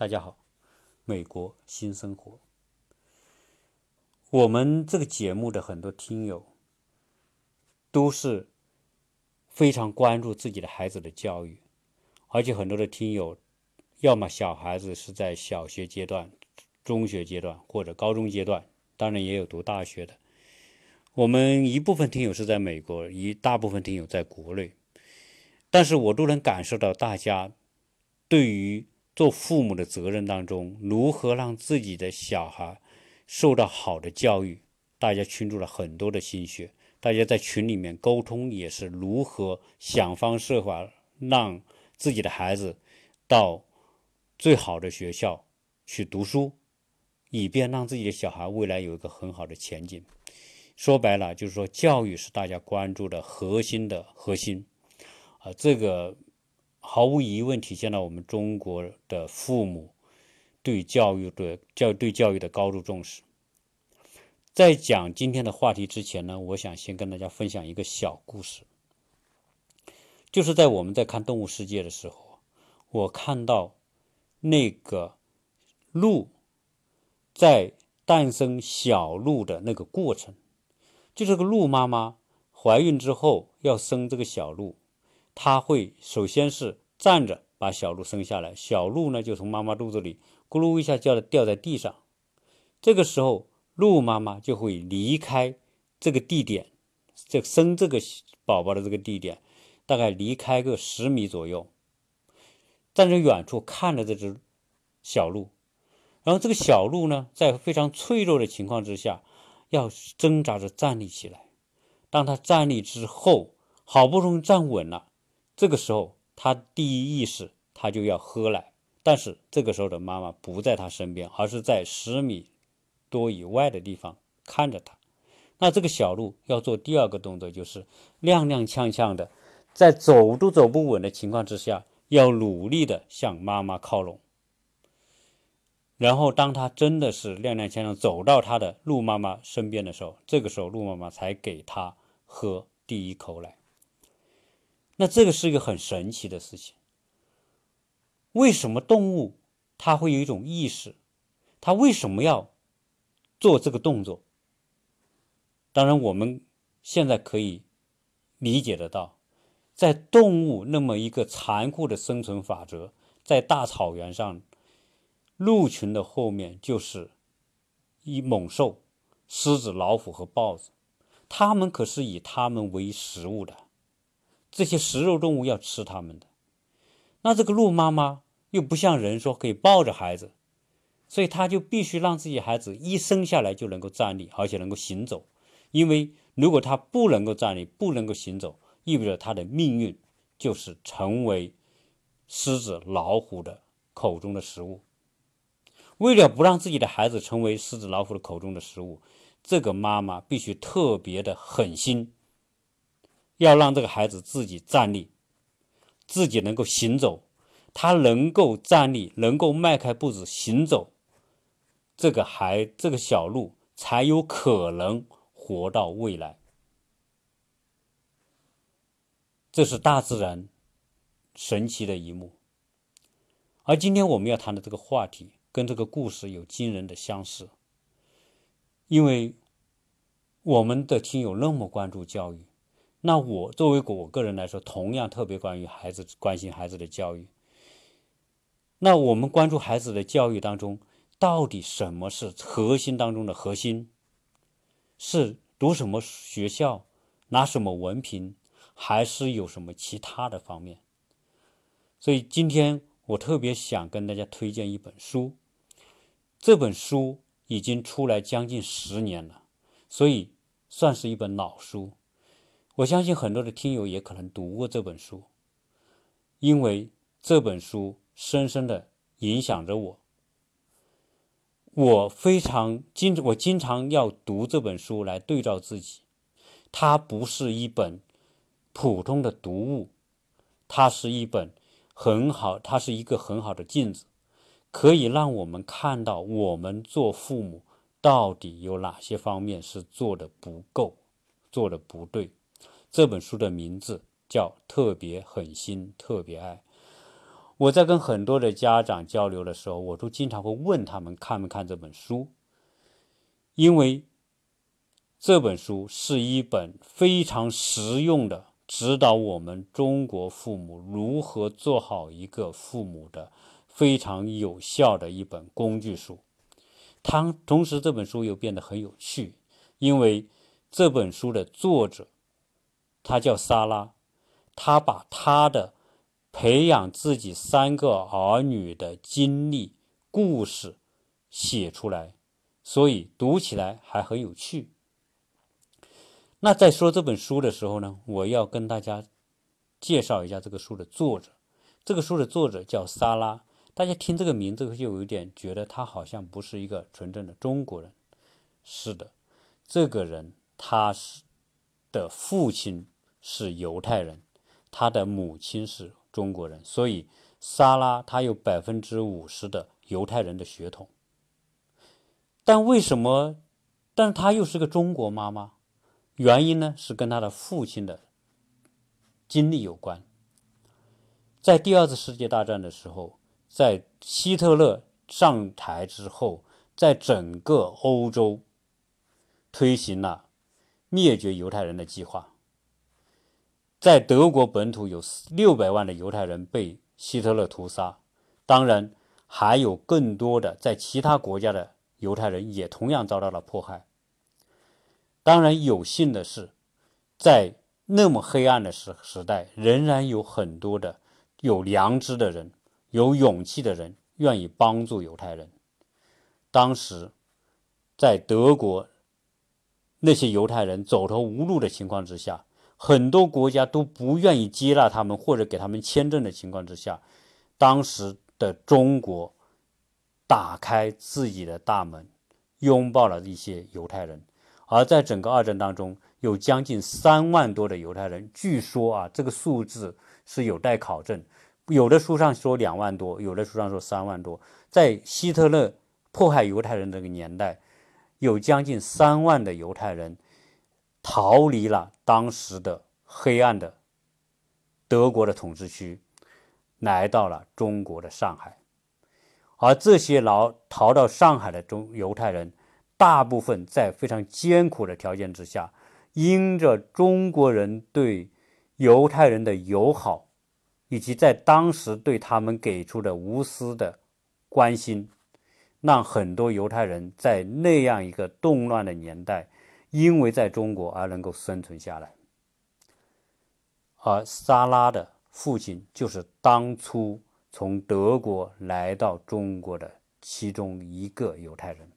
大家好，美国新生活。我们这个节目的很多听友都是非常关注自己的孩子的教育，而且很多的听友，要么小孩子是在小学阶段、中学阶段或者高中阶段，当然也有读大学的。我们一部分听友是在美国，一大部分听友在国内，但是我都能感受到大家对于做父母的责任当中，如何让自己的小孩。受到好的教育，大家倾注了很多的心血。大家在群里面沟通，也是如何想方设法让自己的孩子到最好的学校去读书，以便让自己的小孩未来有一个很好的前景。说白了，就是说教育是大家关注的核心的核心。啊，这个毫无疑问体现了我们中国的父母。对教育的教对教育的高度重视。在讲今天的话题之前呢，我想先跟大家分享一个小故事。就是在我们在看《动物世界》的时候，我看到那个鹿在诞生小鹿的那个过程，就这个鹿妈妈怀孕之后要生这个小鹿，它会首先是站着把小鹿生下来，小鹿呢就从妈妈肚子里。咕噜一下叫的掉在地上，这个时候鹿妈妈就会离开这个地点，这生这个宝宝的这个地点，大概离开个十米左右，站在远处看着这只小鹿，然后这个小鹿呢，在非常脆弱的情况之下，要挣扎着站立起来。当它站立之后，好不容易站稳了，这个时候他第一意识，他就要喝奶。但是这个时候的妈妈不在他身边，而是在十米多以外的地方看着他。那这个小鹿要做第二个动作，就是踉踉跄跄的，在走都走不稳的情况之下，要努力的向妈妈靠拢。然后，当他真的是踉踉跄跄走到他的鹿妈妈身边的时候，这个时候鹿妈妈才给他喝第一口奶。那这个是一个很神奇的事情。为什么动物它会有一种意识？它为什么要做这个动作？当然，我们现在可以理解得到，在动物那么一个残酷的生存法则，在大草原上，鹿群的后面就是一猛兽，狮子、老虎和豹子，它们可是以它们为食物的，这些食肉动物要吃它们的。那这个鹿妈妈又不像人说可以抱着孩子，所以他就必须让自己孩子一生下来就能够站立，而且能够行走。因为如果他不能够站立，不能够行走，意味着他的命运就是成为狮子、老虎的口中的食物。为了不让自己的孩子成为狮子、老虎的口中的食物，这个妈妈必须特别的狠心，要让这个孩子自己站立。自己能够行走，他能够站立，能够迈开步子行走，这个孩这个小鹿才有可能活到未来。这是大自然神奇的一幕。而今天我们要谈的这个话题，跟这个故事有惊人的相似，因为我们的听友那么关注教育。那我作为我个人来说，同样特别关于孩子关心孩子的教育。那我们关注孩子的教育当中，到底什么是核心当中的核心？是读什么学校，拿什么文凭，还是有什么其他的方面？所以今天我特别想跟大家推荐一本书，这本书已经出来将近十年了，所以算是一本老书。我相信很多的听友也可能读过这本书，因为这本书深深的影响着我。我非常经，我经常要读这本书来对照自己。它不是一本普通的读物，它是一本很好，它是一个很好的镜子，可以让我们看到我们做父母到底有哪些方面是做的不够，做的不对。这本书的名字叫《特别狠心特别爱》。我在跟很多的家长交流的时候，我都经常会问他们看没看这本书，因为这本书是一本非常实用的。指导我们中国父母如何做好一个父母的非常有效的一本工具书。它同时这本书又变得很有趣，因为这本书的作者他叫莎拉，他把他的培养自己三个儿女的经历故事写出来，所以读起来还很有趣。那在说这本书的时候呢，我要跟大家介绍一下这个书的作者。这个书的作者叫莎拉，大家听这个名字就有点觉得他好像不是一个纯正的中国人。是的，这个人他是的父亲是犹太人，他的母亲是中国人，所以萨拉他有百分之五十的犹太人的血统。但为什么？但他又是个中国妈妈。原因呢是跟他的父亲的经历有关。在第二次世界大战的时候，在希特勒上台之后，在整个欧洲推行了灭绝犹太人的计划。在德国本土有六百万的犹太人被希特勒屠杀，当然还有更多的在其他国家的犹太人也同样遭到了迫害。当然，有幸的是，在那么黑暗的时时代，仍然有很多的有良知的人、有勇气的人愿意帮助犹太人。当时，在德国，那些犹太人走投无路的情况之下，很多国家都不愿意接纳他们或者给他们签证的情况之下，当时的中国打开自己的大门，拥抱了一些犹太人。而在整个二战当中，有将近三万多的犹太人，据说啊，这个数字是有待考证。有的书上说两万多，有的书上说三万多。在希特勒迫害犹太人这个年代，有将近三万的犹太人逃离了当时的黑暗的德国的统治区，来到了中国的上海。而这些逃逃到上海的中犹太人。大部分在非常艰苦的条件之下，因着中国人对犹太人的友好，以及在当时对他们给出的无私的关心，让很多犹太人在那样一个动乱的年代，因为在中国而能够生存下来。而萨拉的父亲就是当初从德国来到中国的其中一个犹太人。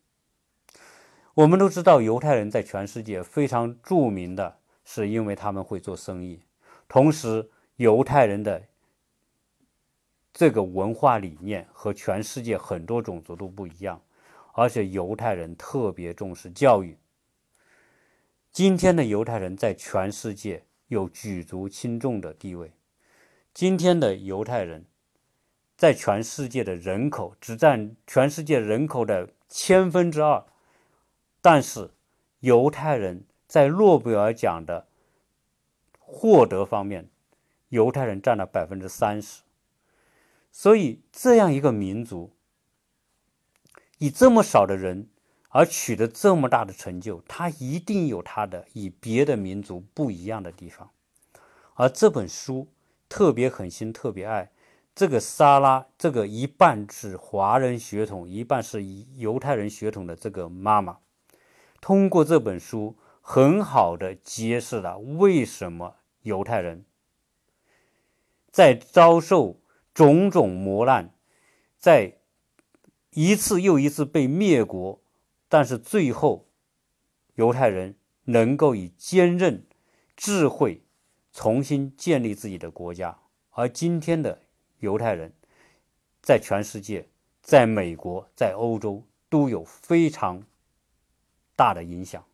我们都知道，犹太人在全世界非常著名的是因为他们会做生意。同时，犹太人的这个文化理念和全世界很多种族都不一样，而且犹太人特别重视教育。今天的犹太人在全世界有举足轻重的地位。今天的犹太人在全世界的人口只占全世界人口的千分之二。但是，犹太人在诺贝尔奖的获得方面，犹太人占了百分之三十。所以，这样一个民族，以这么少的人而取得这么大的成就，他一定有他的与别的民族不一样的地方。而这本书特别狠心，特别爱这个莎拉，这个一半是华人血统，一半是犹太人血统的这个妈妈。通过这本书，很好的揭示了为什么犹太人在遭受种种磨难，在一次又一次被灭国，但是最后犹太人能够以坚韧、智慧重新建立自己的国家。而今天的犹太人，在全世界，在美国，在欧洲都有非常。大的影响。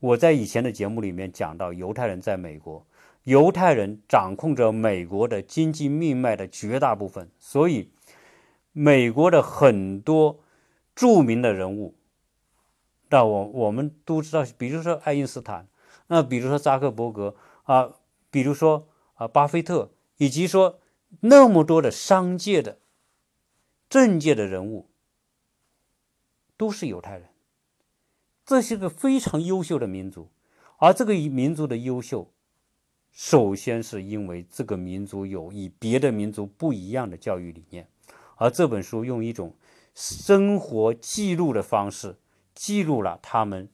我在以前的节目里面讲到，犹太人在美国，犹太人掌控着美国的经济命脉的绝大部分，所以美国的很多著名的人物，那我我们都知道，比如说爱因斯坦，那比如说扎克伯格啊，比如说啊巴菲特，以及说那么多的商界的、政界的人物都是犹太人，这是个非常优秀的民族。而这个民族的优秀，首先是因为这个民族有与别的民族不一样的教育理念。而这本书用一种生活记录的方式，记录了他们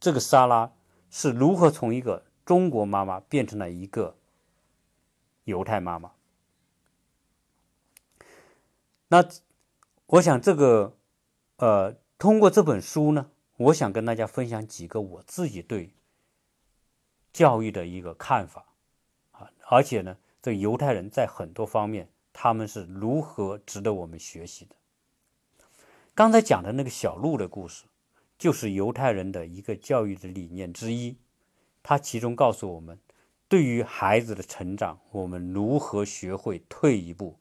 这个莎拉是如何从一个中国妈妈变成了一个犹太妈妈。那我想，这个呃，通过这本书呢。我想跟大家分享几个我自己对教育的一个看法啊，而且呢，这犹太人在很多方面他们是如何值得我们学习的。刚才讲的那个小鹿的故事，就是犹太人的一个教育的理念之一。它其中告诉我们，对于孩子的成长，我们如何学会退一步，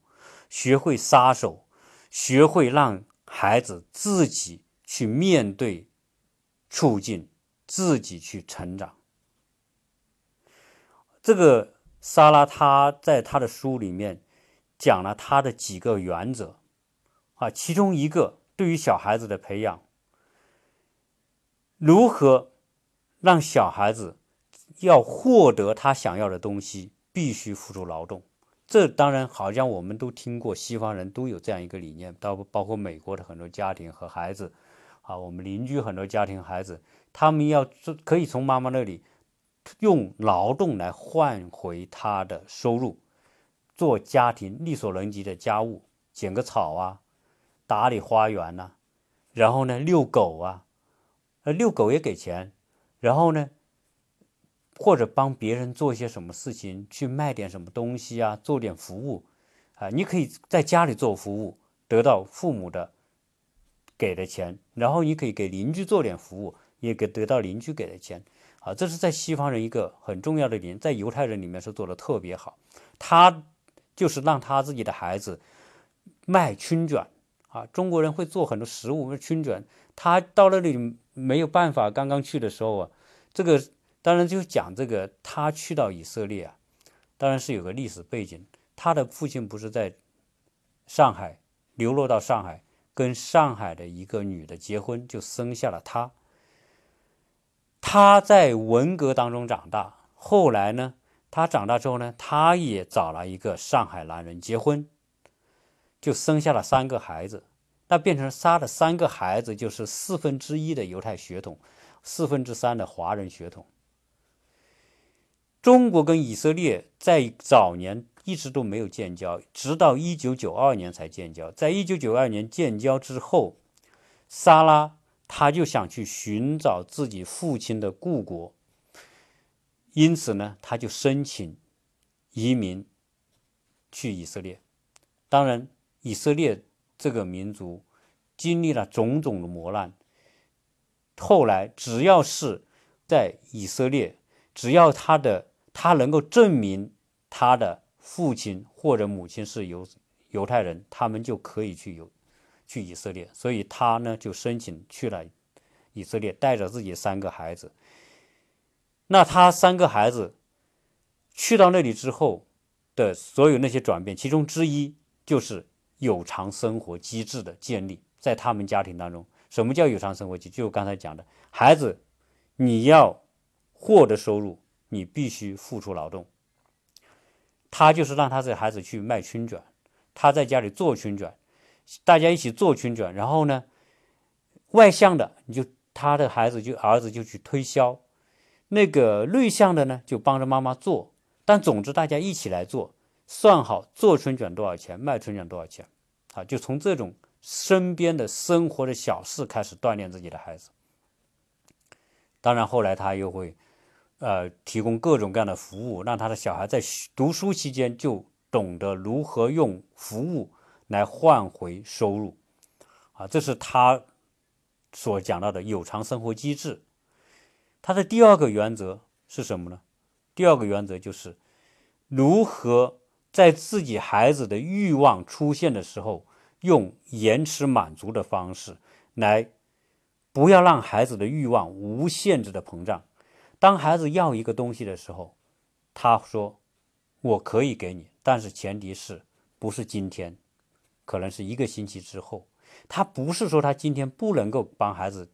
学会撒手，学会让孩子自己去面对。促进自己去成长。这个莎拉，他在他的书里面讲了他的几个原则啊，其中一个对于小孩子的培养，如何让小孩子要获得他想要的东西，必须付出劳动。这当然，好像我们都听过，西方人都有这样一个理念，包包括美国的很多家庭和孩子。啊，我们邻居很多家庭孩子，他们要可以从妈妈那里用劳动来换回他的收入，做家庭力所能及的家务，剪个草啊，打理花园呐，然后呢遛狗啊，遛狗也给钱，然后呢或者帮别人做一些什么事情，去卖点什么东西啊，做点服务啊，你可以在家里做服务，得到父母的。给的钱，然后你可以给邻居做点服务，也给得到邻居给的钱，啊，这是在西方人一个很重要的点，在犹太人里面是做的特别好。他就是让他自己的孩子卖春卷，啊，中国人会做很多食物，春卷。他到那里没有办法，刚刚去的时候啊，这个当然就讲这个，他去到以色列啊，当然是有个历史背景，他的父亲不是在上海流落到上海。跟上海的一个女的结婚，就生下了他。他在文革当中长大，后来呢，他长大之后呢，他也找了一个上海男人结婚，就生下了三个孩子。那变成杀的三个孩子，就是四分之一的犹太血统，四分之三的华人血统。中国跟以色列在早年。一直都没有建交，直到一九九二年才建交。在一九九二年建交之后，莎拉他就想去寻找自己父亲的故国，因此呢，他就申请移民去以色列。当然，以色列这个民族经历了种种的磨难，后来只要是在以色列，只要他的他能够证明他的。父亲或者母亲是犹犹太人，他们就可以去犹去以色列，所以他呢就申请去了以色列，带着自己三个孩子。那他三个孩子去到那里之后的所有那些转变，其中之一就是有偿生活机制的建立，在他们家庭当中，什么叫有偿生活机制？就刚才讲的，孩子你要获得收入，你必须付出劳动。他就是让他这孩子去卖春卷，他在家里做春卷，大家一起做春卷，然后呢，外向的你就他的孩子就儿子就去推销，那个内向的呢就帮着妈妈做，但总之大家一起来做，算好做春卷多少钱，卖春卷多少钱，啊，就从这种身边的生活的小事开始锻炼自己的孩子。当然后来他又会。呃，提供各种各样的服务，让他的小孩在读书期间就懂得如何用服务来换回收入，啊，这是他所讲到的有偿生活机制。他的第二个原则是什么呢？第二个原则就是如何在自己孩子的欲望出现的时候，用延迟满足的方式来，不要让孩子的欲望无限制的膨胀。当孩子要一个东西的时候，他说：“我可以给你，但是前提是不是今天，可能是一个星期之后。他不是说他今天不能够帮孩子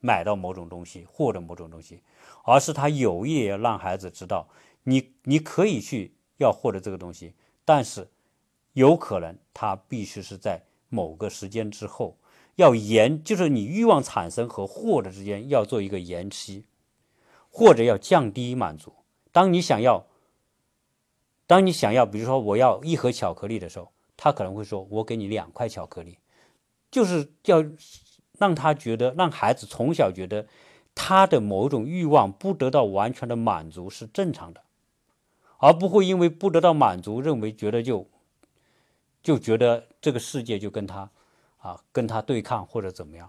买到某种东西，获得某种东西，而是他有意要让孩子知道，你你可以去要获得这个东西，但是有可能他必须是在某个时间之后，要延，就是你欲望产生和获得之间要做一个延期，或者要降低满足。当你想要，当你想要，比如说我要一盒巧克力的时候，他可能会说，我给你两块巧克力。就是要让他觉得，让孩子从小觉得他的某种欲望不得到完全的满足是正常的，而不会因为不得到满足，认为觉得就就觉得这个世界就跟他啊跟他对抗或者怎么样。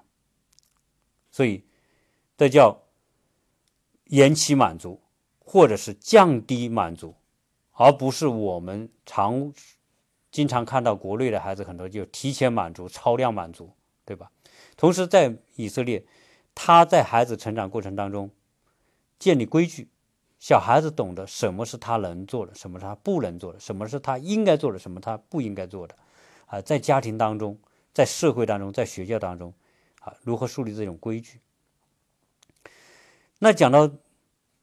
所以这叫延期满足，或者是降低满足，而不是我们常。经常看到国内的孩子很多就提前满足、超量满足，对吧？同时在以色列，他在孩子成长过程当中建立规矩，小孩子懂得什么是他能做的，什么是他不能做的，什么是他应该做的，什么他不应该做的。啊，在家庭当中，在社会当中，在学校当中，啊，如何树立这种规矩？那讲到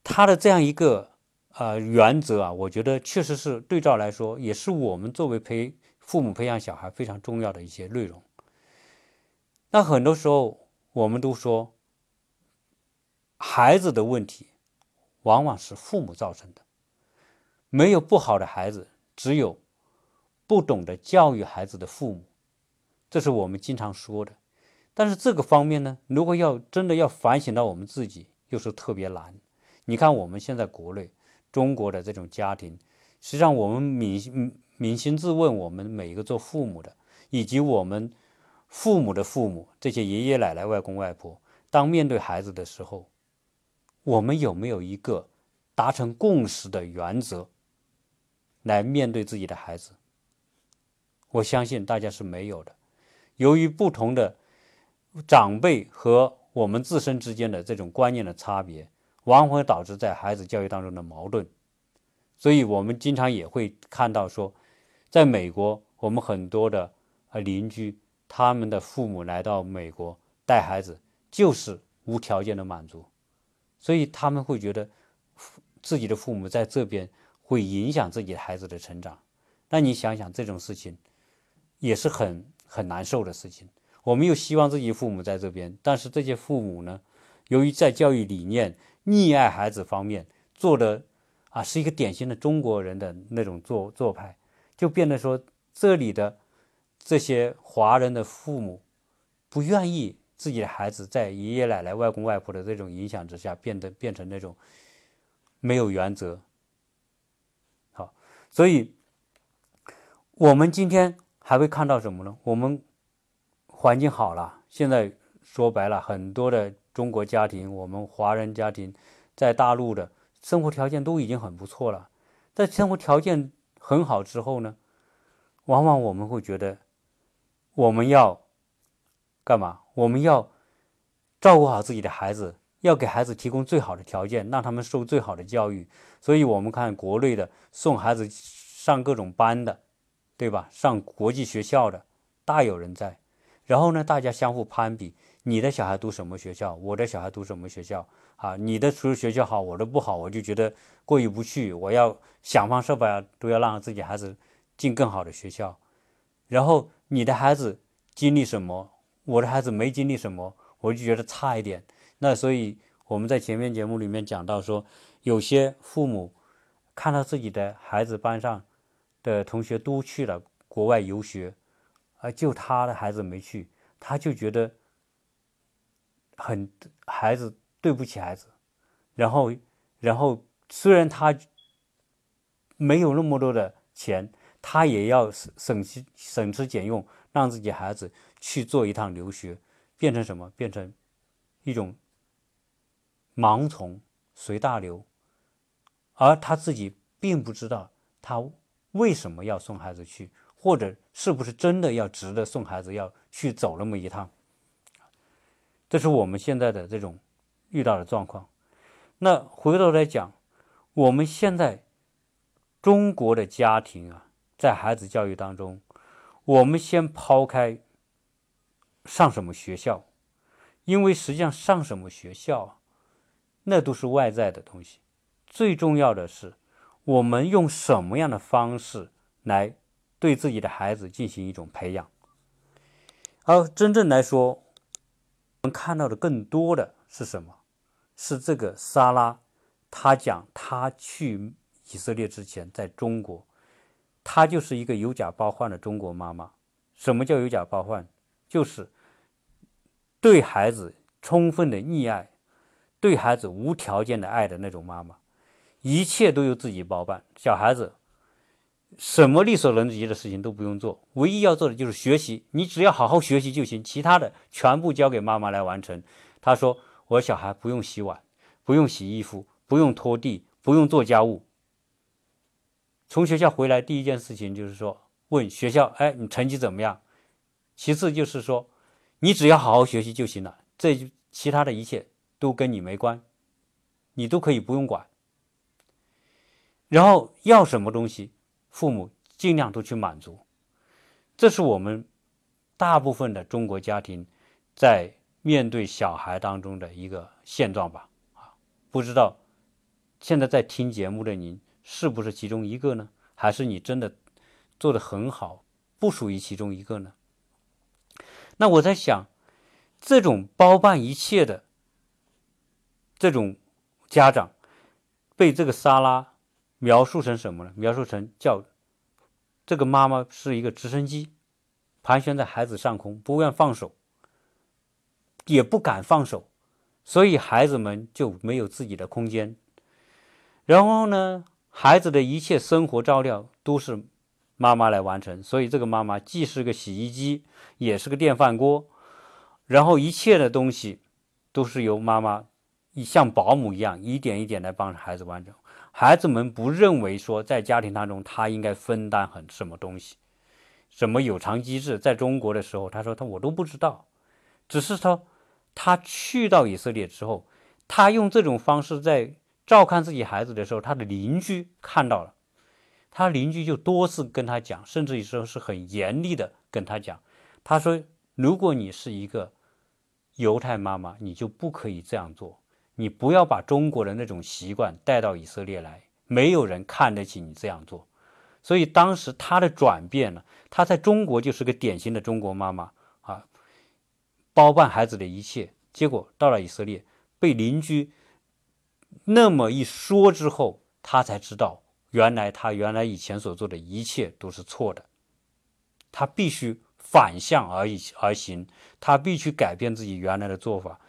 他的这样一个。啊，原则啊，我觉得确实是对照来说，也是我们作为培父母培养小孩非常重要的一些内容。那很多时候，我们都说，孩子的问题往往是父母造成的，没有不好的孩子，只有不懂得教育孩子的父母，这是我们经常说的。但是这个方面呢，如果要真的要反省到我们自己，又是特别难。你看我们现在国内。中国的这种家庭，实际上我们扪扪心自问，我们每一个做父母的，以及我们父母的父母，这些爷爷奶奶、外公外婆，当面对孩子的时候，我们有没有一个达成共识的原则来面对自己的孩子？我相信大家是没有的。由于不同的长辈和我们自身之间的这种观念的差别。往往会导致在孩子教育当中的矛盾，所以我们经常也会看到说，在美国，我们很多的呃邻居，他们的父母来到美国带孩子，就是无条件的满足，所以他们会觉得自己的父母在这边会影响自己孩子的成长。那你想想这种事情，也是很很难受的事情。我们又希望自己父母在这边，但是这些父母呢，由于在教育理念。溺爱孩子方面做的啊，是一个典型的中国人的那种做做派，就变得说这里的这些华人的父母不愿意自己的孩子在爷爷奶奶、外公外婆的这种影响之下，变得变成那种没有原则。好，所以我们今天还会看到什么呢？我们环境好了，现在说白了，很多的。中国家庭，我们华人家庭，在大陆的生活条件都已经很不错了。在生活条件很好之后呢，往往我们会觉得，我们要干嘛？我们要照顾好自己的孩子，要给孩子提供最好的条件，让他们受最好的教育。所以，我们看国内的送孩子上各种班的，对吧？上国际学校的大有人在。然后呢，大家相互攀比。你的小孩读什么学校？我的小孩读什么学校？啊，你的除了学校好，我的不好，我就觉得过意不去。我要想方设法都要让自己孩子进更好的学校。然后你的孩子经历什么，我的孩子没经历什么，我就觉得差一点。那所以我们在前面节目里面讲到说，有些父母看到自己的孩子班上的同学都去了国外游学，而就他的孩子没去，他就觉得。很孩子对不起孩子，然后，然后虽然他没有那么多的钱，他也要省省吃省吃俭用，让自己孩子去做一趟留学，变成什么？变成一种盲从随大流，而他自己并不知道他为什么要送孩子去，或者是不是真的要值得送孩子要去走那么一趟。这是我们现在的这种遇到的状况。那回头来讲，我们现在中国的家庭啊，在孩子教育当中，我们先抛开上什么学校，因为实际上上什么学校，那都是外在的东西。最重要的是，我们用什么样的方式来对自己的孩子进行一种培养。而真正来说，我们看到的更多的是什么？是这个莎拉，她讲她去以色列之前，在中国，她就是一个有假包换的中国妈妈。什么叫有假包换？就是对孩子充分的溺爱，对孩子无条件的爱的那种妈妈，一切都由自己包办，小孩子。什么力所能及的事情都不用做，唯一要做的就是学习。你只要好好学习就行，其他的全部交给妈妈来完成。他说：“我小孩不用洗碗，不用洗衣服，不用拖地，不用做家务。从学校回来第一件事情就是说问学校：哎，你成绩怎么样？其次就是说，你只要好好学习就行了。这其他的一切都跟你没关，你都可以不用管。然后要什么东西？”父母尽量都去满足，这是我们大部分的中国家庭在面对小孩当中的一个现状吧。啊，不知道现在在听节目的您是不是其中一个呢？还是你真的做的很好，不属于其中一个呢？那我在想，这种包办一切的这种家长，被这个沙拉。描述成什么呢？描述成叫这个妈妈是一个直升机，盘旋在孩子上空，不愿放手，也不敢放手，所以孩子们就没有自己的空间。然后呢，孩子的一切生活照料都是妈妈来完成，所以这个妈妈既是个洗衣机，也是个电饭锅，然后一切的东西都是由妈妈像保姆一样一点一点来帮孩子完成。孩子们不认为说在家庭当中他应该分担很什么东西，什么有偿机制，在中国的时候，他说他我都不知道，只是说他去到以色列之后，他用这种方式在照看自己孩子的时候，他的邻居看到了，他邻居就多次跟他讲，甚至于说是很严厉的跟他讲，他说如果你是一个犹太妈妈，你就不可以这样做。你不要把中国的那种习惯带到以色列来，没有人看得起你这样做。所以当时他的转变了，他在中国就是个典型的中国妈妈啊，包办孩子的一切。结果到了以色列，被邻居那么一说之后，他才知道，原来他原来以前所做的一切都是错的。他必须反向而而行，他必须改变自己原来的做法。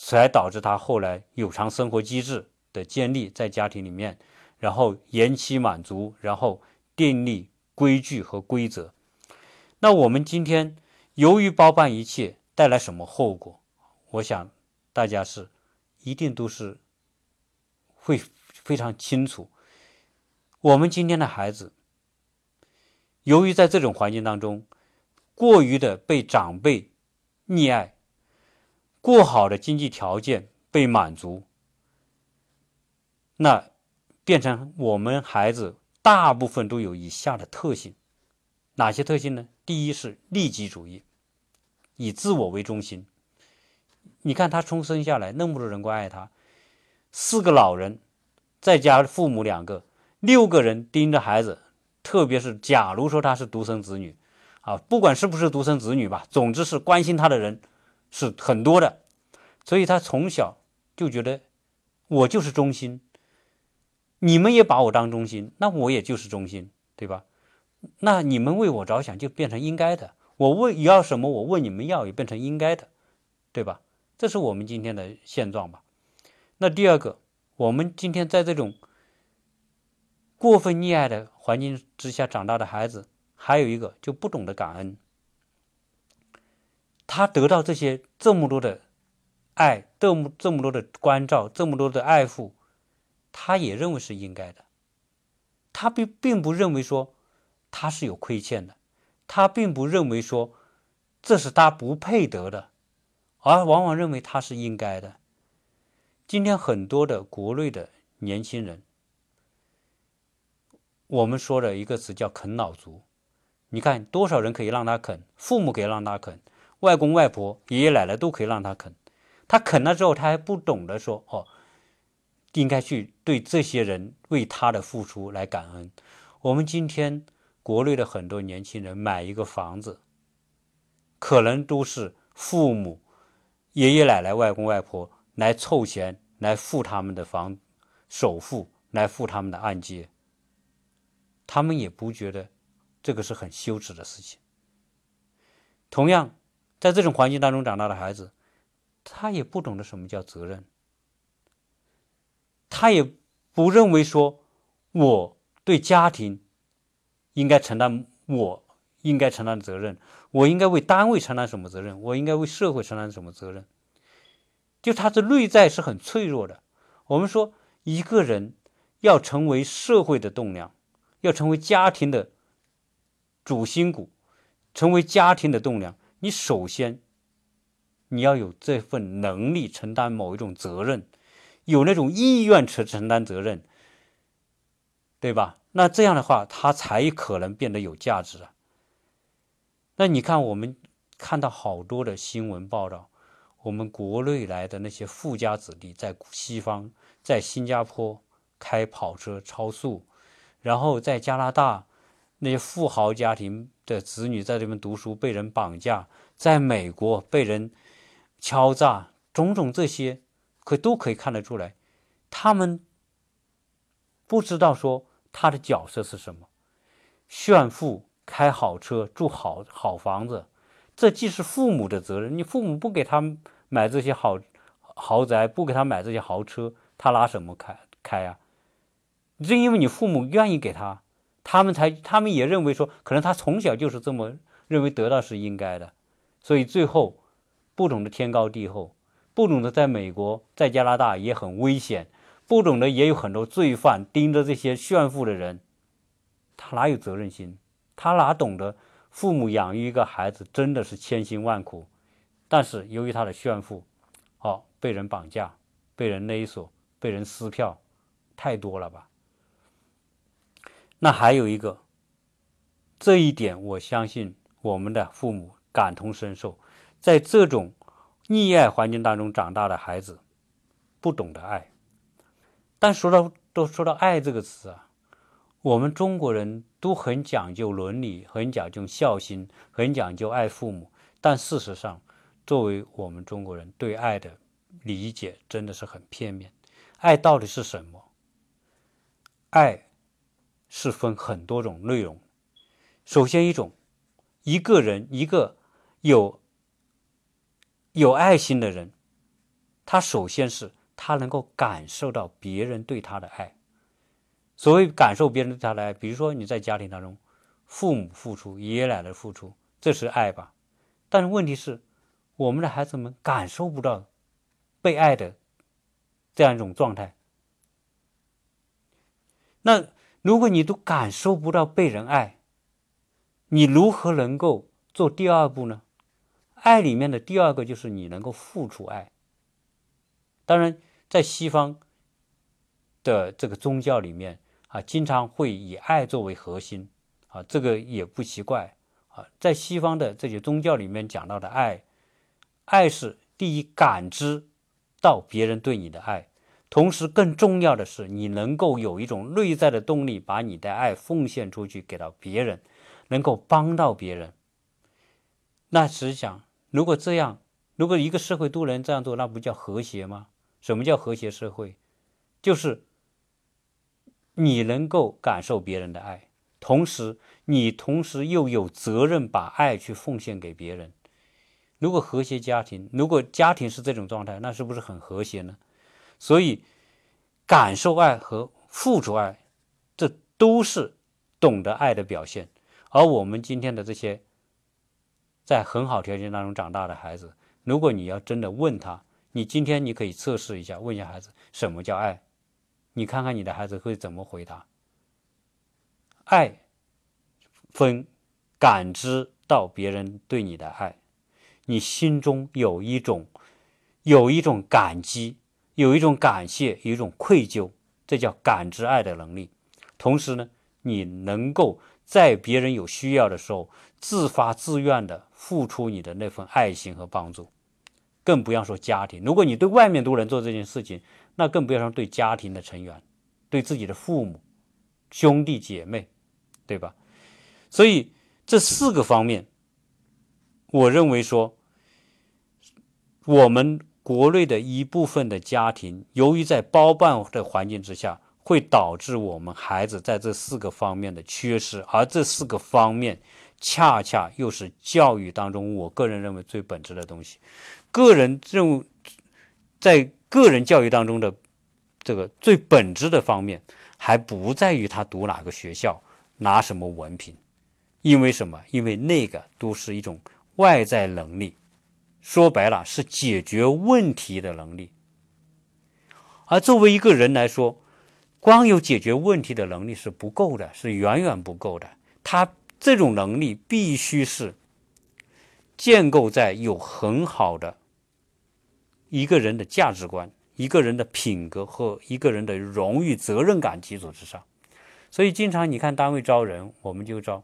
才导致他后来有偿生活机制的建立在家庭里面，然后延期满足，然后订立规矩和规则。那我们今天由于包办一切带来什么后果？我想大家是一定都是会非常清楚。我们今天的孩子，由于在这种环境当中过于的被长辈溺爱。过好的经济条件被满足，那变成我们孩子大部分都有以下的特性，哪些特性呢？第一是利己主义，以自我为中心。你看他出生下来那么多人关爱他，四个老人再加父母两个，六个人盯着孩子，特别是假如说他是独生子女，啊，不管是不是独生子女吧，总之是关心他的人。是很多的，所以他从小就觉得我就是中心，你们也把我当中心，那我也就是中心，对吧？那你们为我着想就变成应该的，我问要什么，我问你们要也变成应该的，对吧？这是我们今天的现状吧。那第二个，我们今天在这种过分溺爱的环境之下长大的孩子，还有一个就不懂得感恩。他得到这些这么多的爱，这么这么多的关照，这么多的爱护，他也认为是应该的。他并并不认为说他是有亏欠的，他并不认为说这是他不配得的，而往往认为他是应该的。今天很多的国内的年轻人，我们说的一个词叫啃老族。你看多少人可以让他啃，父母可以让他啃，外公外婆、爷爷奶奶都可以让他啃。他啃了之后，他还不懂得说哦，应该去对这些人为他的付出来感恩。我们今天国内的很多年轻人买一个房子，可能都是父母、爷爷奶奶、外公外婆来凑钱来付他们的房首付，来付他们的按揭。他们也不觉得。这个是很羞耻的事情。同样，在这种环境当中长大的孩子，他也不懂得什么叫责任，他也不认为说我对家庭应该承担我应该承担的责任，我应该为单位承担什么责任，我应该为社会承担什么责任。就他的内在是很脆弱的。我们说，一个人要成为社会的栋梁，要成为家庭的。主心骨，成为家庭的栋梁。你首先，你要有这份能力承担某一种责任，有那种意愿承承担责任，对吧？那这样的话，他才可能变得有价值啊。那你看，我们看到好多的新闻报道，我们国内来的那些富家子弟，在西方，在新加坡开跑车超速，然后在加拿大。那些富豪家庭的子女在这边读书被人绑架，在美国被人敲诈，种种这些可都可以看得出来，他们不知道说他的角色是什么，炫富、开好车、住好好房子，这既是父母的责任，你父母不给他买这些好豪宅，不给他买这些豪车，他拿什么开开啊？正因为你父母愿意给他。他们才，他们也认为说，可能他从小就是这么认为得到是应该的，所以最后不懂得天高地厚，不懂得在美国、在加拿大也很危险，不懂得也有很多罪犯盯着这些炫富的人，他哪有责任心？他哪懂得父母养育一个孩子真的是千辛万苦，但是由于他的炫富，哦，被人绑架、被人勒索、被人撕票，太多了吧？那还有一个，这一点我相信我们的父母感同身受，在这种溺爱环境当中长大的孩子，不懂得爱。但说到都说到爱这个词啊，我们中国人都很讲究伦理，很讲究孝心，很讲究爱父母。但事实上，作为我们中国人对爱的理解真的是很片面。爱到底是什么？爱。是分很多种内容。首先，一种一个人一个有有爱心的人，他首先是他能够感受到别人对他的爱。所谓感受别人对他的爱，比如说你在家庭当中，父母付出、爷爷奶奶付出，这是爱吧？但是问题是，我们的孩子们感受不到被爱的这样一种状态。那。如果你都感受不到被人爱，你如何能够做第二步呢？爱里面的第二个就是你能够付出爱。当然，在西方的这个宗教里面啊，经常会以爱作为核心啊，这个也不奇怪啊。在西方的这些宗教里面讲到的爱，爱是第一感知到别人对你的爱。同时，更重要的是，你能够有一种内在的动力，把你的爱奉献出去给到别人，能够帮到别人。那实际上，如果这样，如果一个社会都能这样做，那不叫和谐吗？什么叫和谐社会？就是你能够感受别人的爱，同时你同时又有责任把爱去奉献给别人。如果和谐家庭，如果家庭是这种状态，那是不是很和谐呢？所以，感受爱和付出爱，这都是懂得爱的表现。而我们今天的这些在很好条件当中长大的孩子，如果你要真的问他，你今天你可以测试一下，问一下孩子什么叫爱，你看看你的孩子会怎么回答。爱分感知到别人对你的爱，你心中有一种有一种感激。有一种感谢，有一种愧疚，这叫感知爱的能力。同时呢，你能够在别人有需要的时候自发自愿的付出你的那份爱心和帮助，更不要说家庭。如果你对外面都能做这件事情，那更不要说对家庭的成员，对自己的父母、兄弟姐妹，对吧？所以这四个方面，我认为说，我们国内的一部分的家庭，由于在包办的环境之下。会导致我们孩子在这四个方面的缺失，而这四个方面恰恰又是教育当中我个人认为最本质的东西。个人认为，在个人教育当中的这个最本质的方面，还不在于他读哪个学校、拿什么文凭，因为什么？因为那个都是一种外在能力，说白了是解决问题的能力。而作为一个人来说，光有解决问题的能力是不够的，是远远不够的。他这种能力必须是建构在有很好的一个人的价值观、一个人的品格和一个人的荣誉责任感基础之上。所以，经常你看单位招人，我们就招。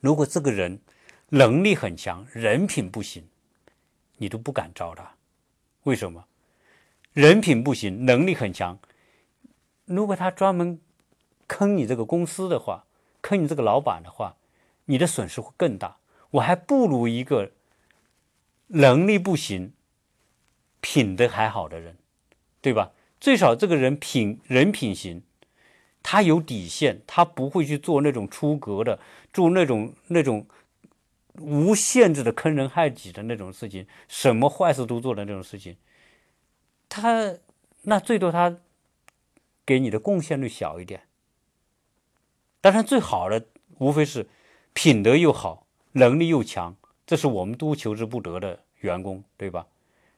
如果这个人能力很强，人品不行，你都不敢招他。为什么？人品不行，能力很强。如果他专门坑你这个公司的话，坑你这个老板的话，你的损失会更大。我还不如一个能力不行、品德还好的人，对吧？最少这个人品人品行，他有底线，他不会去做那种出格的、做那种那种无限制的坑人害己的那种事情，什么坏事都做的那种事情。他那最多他。给你的贡献率小一点，当然最好的无非是品德又好，能力又强，这是我们都求之不得的员工，对吧？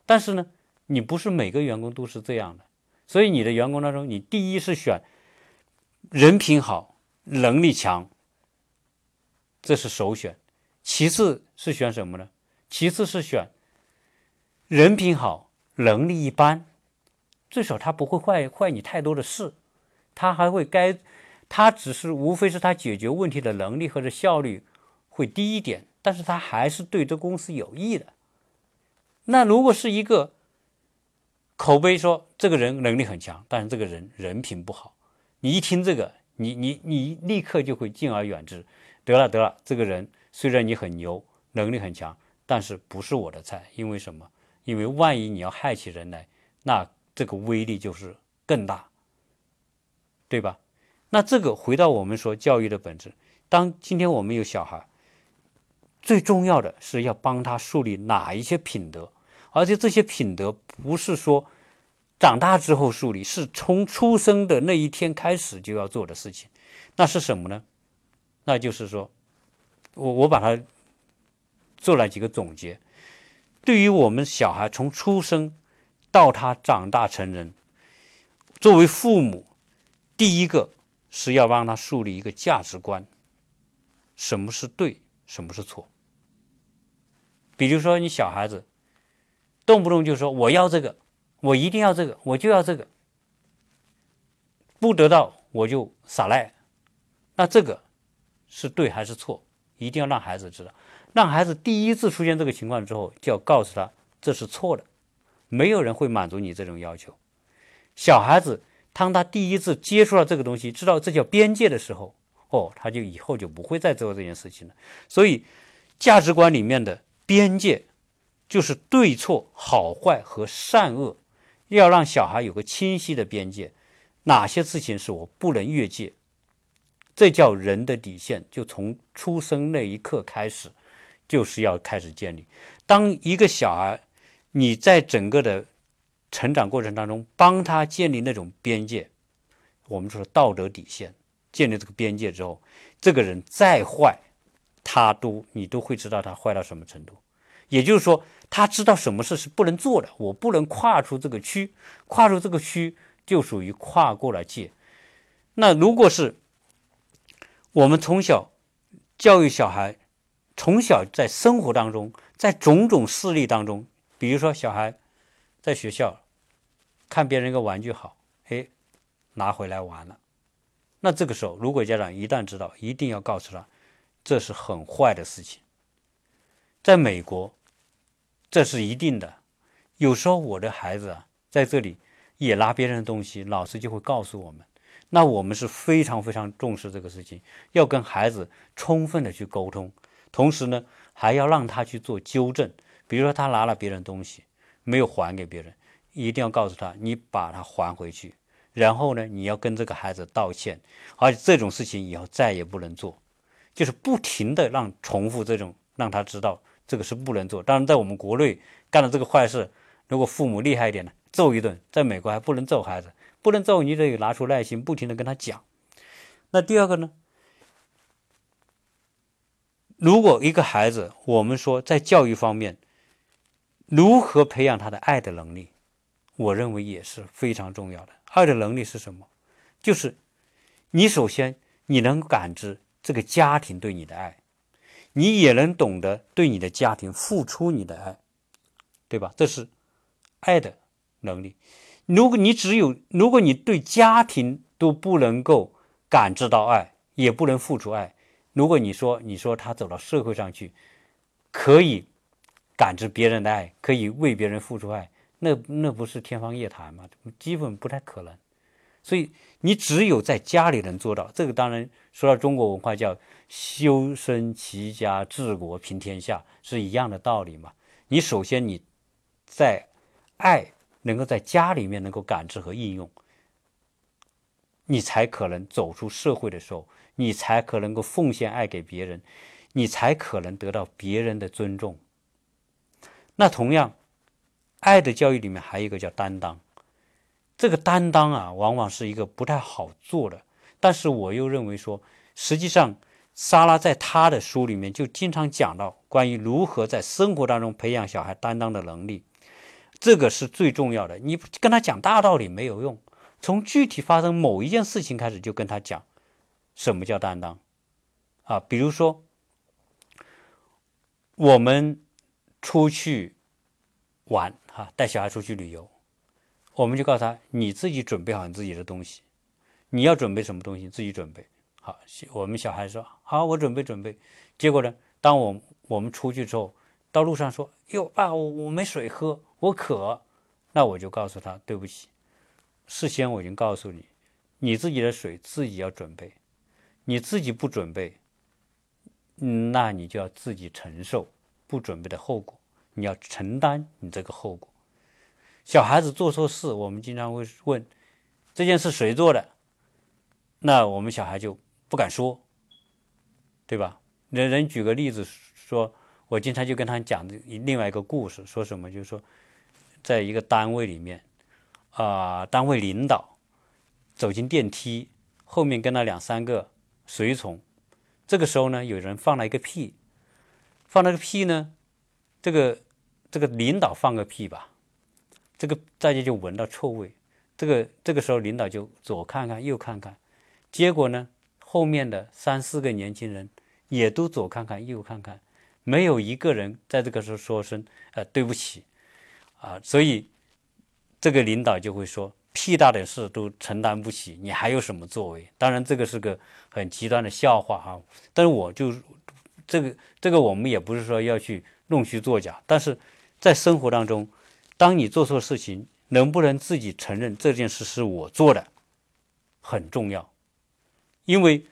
但是呢，你不是每个员工都是这样的，所以你的员工当中，你第一是选人品好、能力强，这是首选；其次是选什么呢？其次是选人品好、能力一般。最少他不会坏坏你太多的事，他还会该，他只是无非是他解决问题的能力或者效率会低一点，但是他还是对这公司有益的。那如果是一个口碑说这个人能力很强，但是这个人人品不好，你一听这个，你你你立刻就会敬而远之。得了得了，这个人虽然你很牛，能力很强，但是不是我的菜，因为什么？因为万一你要害起人来，那。这个威力就是更大，对吧？那这个回到我们说教育的本质，当今天我们有小孩，最重要的是要帮他树立哪一些品德，而且这些品德不是说长大之后树立，是从出生的那一天开始就要做的事情。那是什么呢？那就是说，我我把它做了几个总结，对于我们小孩从出生。到他长大成人，作为父母，第一个是要让他树立一个价值观，什么是对，什么是错。比如说，你小孩子动不动就说我要这个，我一定要这个，我就要这个，不得到我就撒赖，那这个是对还是错？一定要让孩子知道，让孩子第一次出现这个情况之后，就要告诉他这是错的。没有人会满足你这种要求。小孩子当他第一次接触到这个东西，知道这叫边界的时候，哦，他就以后就不会再做这件事情了。所以，价值观里面的边界就是对错、好坏和善恶，要让小孩有个清晰的边界。哪些事情是我不能越界？这叫人的底线，就从出生那一刻开始，就是要开始建立。当一个小孩。你在整个的成长过程当中，帮他建立那种边界，我们说道德底线，建立这个边界之后，这个人再坏，他都你都会知道他坏到什么程度。也就是说，他知道什么事是不能做的，我不能跨出这个区，跨出这个区就属于跨过了界。那如果是我们从小教育小孩，从小在生活当中，在种种事例当中。比如说，小孩在学校看别人一个玩具好，哎，拿回来玩了。那这个时候，如果家长一旦知道，一定要告诉他，这是很坏的事情。在美国，这是一定的。有时候我的孩子啊，在这里也拿别人的东西，老师就会告诉我们。那我们是非常非常重视这个事情，要跟孩子充分的去沟通，同时呢，还要让他去做纠正。比如说他拿了别人东西，没有还给别人，一定要告诉他，你把它还回去。然后呢，你要跟这个孩子道歉，而且这种事情以后再也不能做，就是不停的让重复这种，让他知道这个是不能做。当然，在我们国内干了这个坏事，如果父母厉害一点呢，揍一顿；在美国还不能揍孩子。不能揍你，得拿出耐心，不停的跟他讲。那第二个呢？如果一个孩子，我们说在教育方面，如何培养他的爱的能力，我认为也是非常重要的。爱的能力是什么？就是你首先你能感知这个家庭对你的爱，你也能懂得对你的家庭付出你的爱，对吧？这是爱的能力。如果你只有，如果你对家庭都不能够感知到爱，也不能付出爱，如果你说你说他走到社会上去，可以感知别人的爱，可以为别人付出爱，那那不是天方夜谭吗？基本不太可能。所以你只有在家里能做到，这个当然说到中国文化叫修身齐家治国平天下是一样的道理嘛。你首先你在爱。能够在家里面能够感知和应用，你才可能走出社会的时候，你才可能够奉献爱给别人，你才可能得到别人的尊重。那同样，爱的教育里面还有一个叫担当，这个担当啊，往往是一个不太好做的。但是我又认为说，实际上，莎拉在他的书里面就经常讲到关于如何在生活当中培养小孩担当的能力。这个是最重要的，你跟他讲大道理没有用，从具体发生某一件事情开始就跟他讲，什么叫担当，啊，比如说我们出去玩哈，带小孩出去旅游，我们就告诉他，你自己准备好你自己的东西，你要准备什么东西自己准备好。我们小孩说好，我准备准备。结果呢，当我我们出去之后，到路上说，哟爸，我我没水喝。我渴，那我就告诉他对不起，事先我已经告诉你，你自己的水自己要准备，你自己不准备，那你就要自己承受不准备的后果，你要承担你这个后果。小孩子做错事，我们经常会问这件事谁做的，那我们小孩就不敢说，对吧？人人举个例子说，我经常就跟他讲另外一个故事，说什么就是说。在一个单位里面，啊，单位领导走进电梯，后面跟了两三个随从。这个时候呢，有人放了一个屁，放了个屁呢，这个这个领导放个屁吧，这个大家就闻到臭味。这个这个时候，领导就左看看右看看，结果呢，后面的三四个年轻人也都左看看右看看，没有一个人在这个时候说声呃对不起。啊，所以这个领导就会说：“屁大点事都承担不起，你还有什么作为？”当然，这个是个很极端的笑话哈。但是我就这个这个，我们也不是说要去弄虚作假。但是在生活当中，当你做错事情，能不能自己承认这件事是我做的，很重要。因为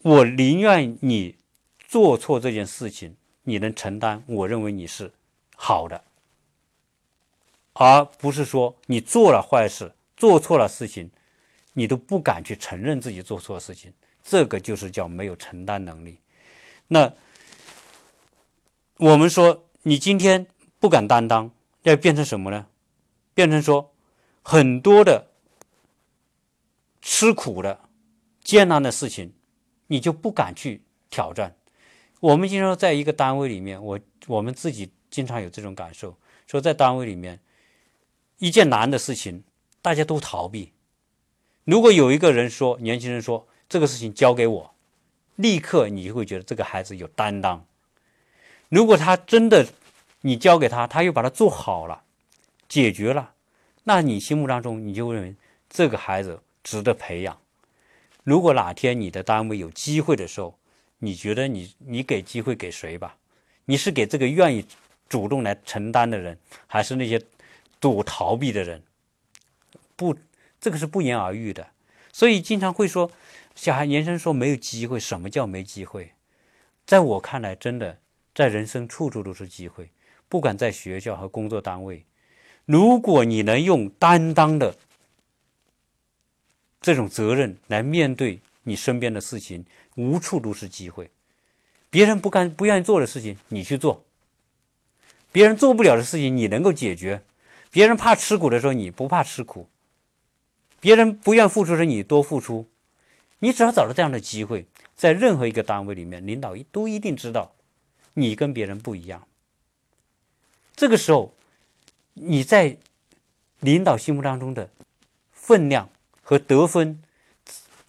我宁愿你做错这件事情，你能承担，我认为你是好的。而不是说你做了坏事、做错了事情，你都不敢去承认自己做错事情，这个就是叫没有承担能力。那我们说你今天不敢担当，要变成什么呢？变成说很多的吃苦的、艰难的事情，你就不敢去挑战。我们经常在一个单位里面，我我们自己经常有这种感受，说在单位里面。一件难的事情，大家都逃避。如果有一个人说，年轻人说这个事情交给我，立刻你就会觉得这个孩子有担当。如果他真的你交给他，他又把它做好了，解决了，那你心目当中你就认为这个孩子值得培养。如果哪天你的单位有机会的时候，你觉得你你给机会给谁吧？你是给这个愿意主动来承担的人，还是那些躲逃避的人？不，这个是不言而喻的。所以经常会说，小孩年轻人说没有机会，什么叫没机会？在我看来，真的在人生处处都是机会，不管在学校和工作单位，如果你能用担当的。这种责任来面对你身边的事情，无处都是机会。别人不干、不愿意做的事情，你去做；别人做不了的事情，你能够解决；别人怕吃苦的时候，你不怕吃苦；别人不愿付出时，你多付出。你只要找到这样的机会，在任何一个单位里面，领导都一定知道你跟别人不一样。这个时候，你在领导心目当中的分量。和得分，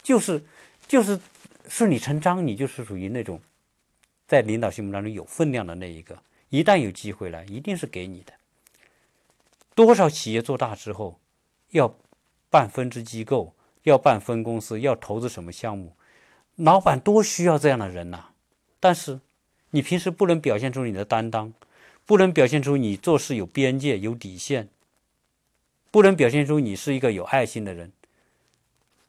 就是就是顺理成章，你就是属于那种在领导心目当中有分量的那一个。一旦有机会了，一定是给你的。多少企业做大之后，要办分支机构，要办分公司，要投资什么项目，老板多需要这样的人呐。但是你平时不能表现出你的担当，不能表现出你做事有边界、有底线，不能表现出你是一个有爱心的人。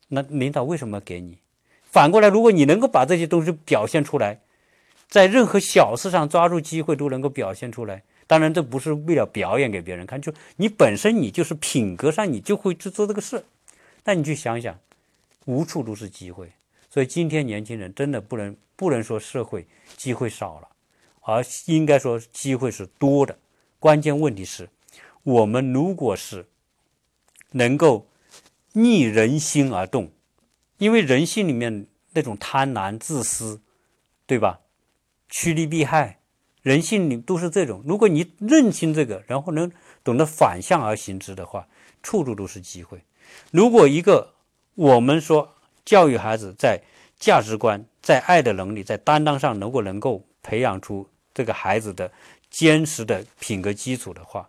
那领导为什么给你？反过来，如果你能够把这些东西表现出来，在任何小事上抓住机会都能够表现出来。当然，这不是为了表演给别人看，就你本身你就是品格上你就会去做这个事。那你去想想，无处都是机会。所以今天年轻人真的不能不能说社会机会少了，而应该说机会是多的。关键问题是，我们如果是能够。逆人心而动，因为人性里面那种贪婪、自私，对吧？趋利避害，人性里都是这种。如果你认清这个，然后能懂得反向而行之的话，处处都是机会。如果一个我们说教育孩子在价值观、在爱的能力、在担当上，如果能够培养出这个孩子的坚实的品格基础的话，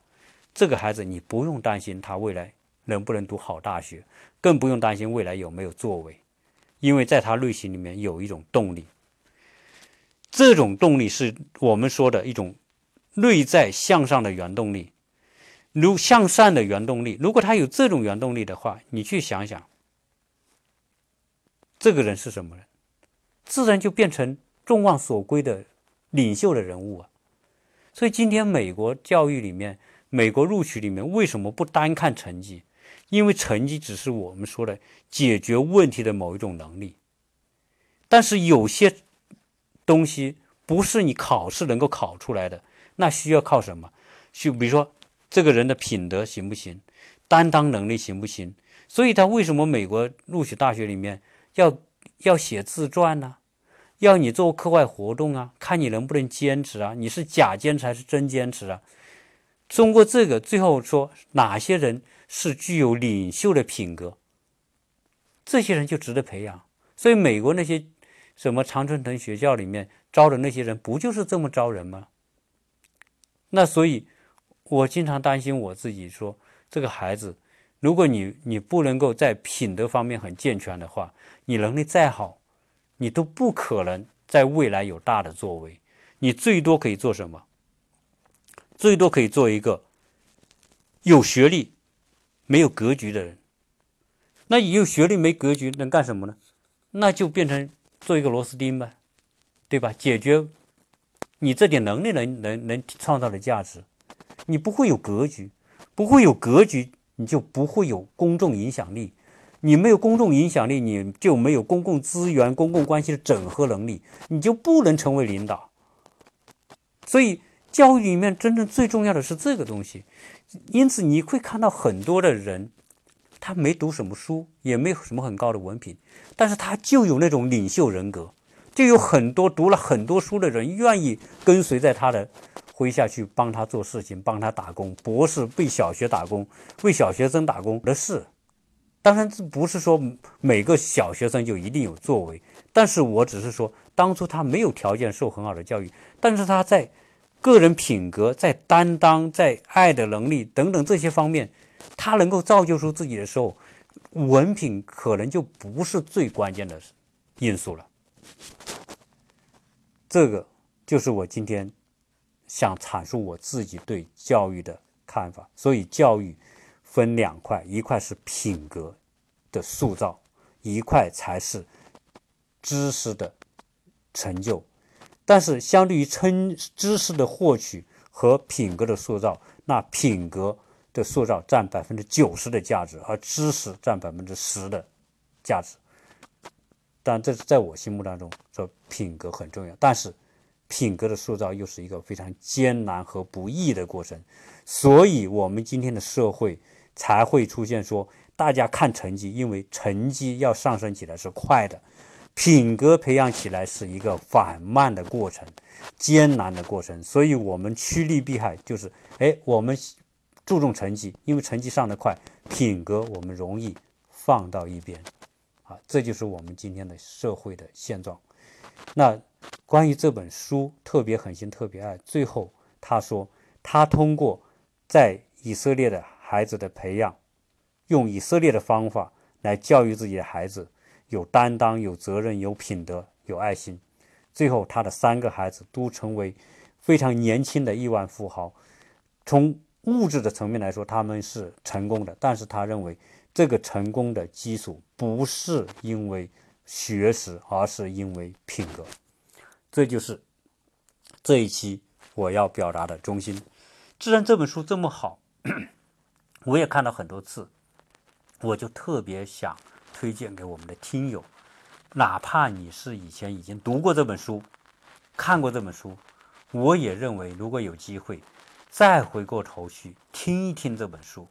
这个孩子你不用担心他未来。能不能读好大学，更不用担心未来有没有作为，因为在他内心里面有一种动力，这种动力是我们说的一种内在向上的原动力，如向善的原动力。如果他有这种原动力的话，你去想想，这个人是什么人，自然就变成众望所归的领袖的人物啊。所以今天美国教育里面，美国录取里面为什么不单看成绩？因为成绩只是我们说的解决问题的某一种能力，但是有些东西不是你考试能够考出来的，那需要靠什么？就比如说这个人的品德行不行，担当能力行不行？所以他为什么美国录取大学里面要要写自传呢？要你做课外活动啊，看你能不能坚持啊？你是假坚持还是真坚持啊？通过这个，最后说哪些人？是具有领袖的品格，这些人就值得培养。所以，美国那些什么常春藤学校里面招的那些人，不就是这么招人吗？那所以，我经常担心我自己说，这个孩子，如果你你不能够在品德方面很健全的话，你能力再好，你都不可能在未来有大的作为。你最多可以做什么？最多可以做一个有学历。没有格局的人，那有学历没格局能干什么呢？那就变成做一个螺丝钉呗，对吧？解决你这点能力能能能创造的价值，你不会有格局，不会有格局，你就不会有公众影响力。你没有公众影响力，你就没有公共资源、公共关系的整合能力，你就不能成为领导。所以，教育里面真正最重要的是这个东西。因此，你会看到很多的人，他没读什么书，也没有什么很高的文凭，但是他就有那种领袖人格，就有很多读了很多书的人愿意跟随在他的麾下去帮他做事情，帮他打工。博士为小学打工，为小学生打工的事，当然这不是说每个小学生就一定有作为，但是我只是说，当初他没有条件受很好的教育，但是他在。个人品格在担当、在爱的能力等等这些方面，他能够造就出自己的时候，文凭可能就不是最关键的因素了。这个就是我今天想阐述我自己对教育的看法。所以，教育分两块，一块是品格的塑造，一块才是知识的成就。但是，相对于称知识的获取和品格的塑造，那品格的塑造占百分之九十的价值，而知识占百分之十的价值。但这是在我心目当中，说品格很重要。但是，品格的塑造又是一个非常艰难和不易的过程。所以，我们今天的社会才会出现说，大家看成绩，因为成绩要上升起来是快的，品格培养起来是一个缓慢的过程，艰难的过程。所以我们趋利避害，就是哎，我们注重成绩，因为成绩上得快，品格我们容易放到一边。啊这就是我们今天的社会的现状。那关于这本书，特别狠心，特别爱。最后他说，他通过在以色列的孩子的培养，用以色列的方法来教育自己的孩子，有担当、有责任、有品德、有爱心。最后，他的三个孩子都成为非常年轻的亿万富豪。从物质的层面来说，他们是成功的，但是他认为。这个成功的基础不是因为学识，而是因为品格。这就是这一期我要表达的中心。既然这本书这么好，我也看了很多次，我就特别想推荐给我们的听友。哪怕你是以前已经读过这本书、看过这本书，我也认为如果有机会再回过头去听一听这本书。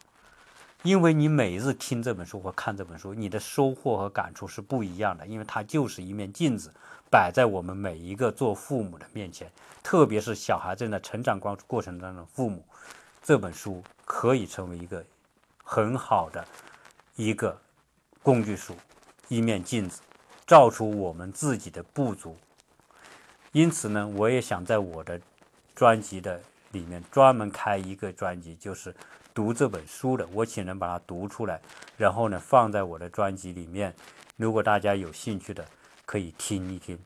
因为你每日听这本书或看这本书，你的收获和感触是不一样的。因为它就是一面镜子，摆在我们每一个做父母的面前，特别是小孩正在成长过过程当中，父母这本书可以成为一个很好的一个工具书，一面镜子，照出我们自己的不足。因此呢，我也想在我的专辑的里面专门开一个专辑，就是。读这本书的，我请人把它读出来，然后呢放在我的专辑里面。如果大家有兴趣的，可以听一听，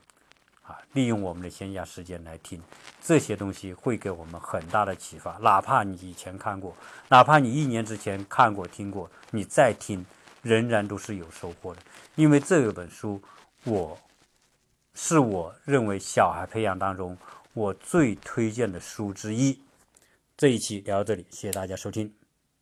啊，利用我们的闲暇时间来听这些东西，会给我们很大的启发。哪怕你以前看过，哪怕你一年之前看过、听过，你再听，仍然都是有收获的。因为这本书，我是我认为小孩培养当中我最推荐的书之一。这一期聊到这里，谢谢大家收听。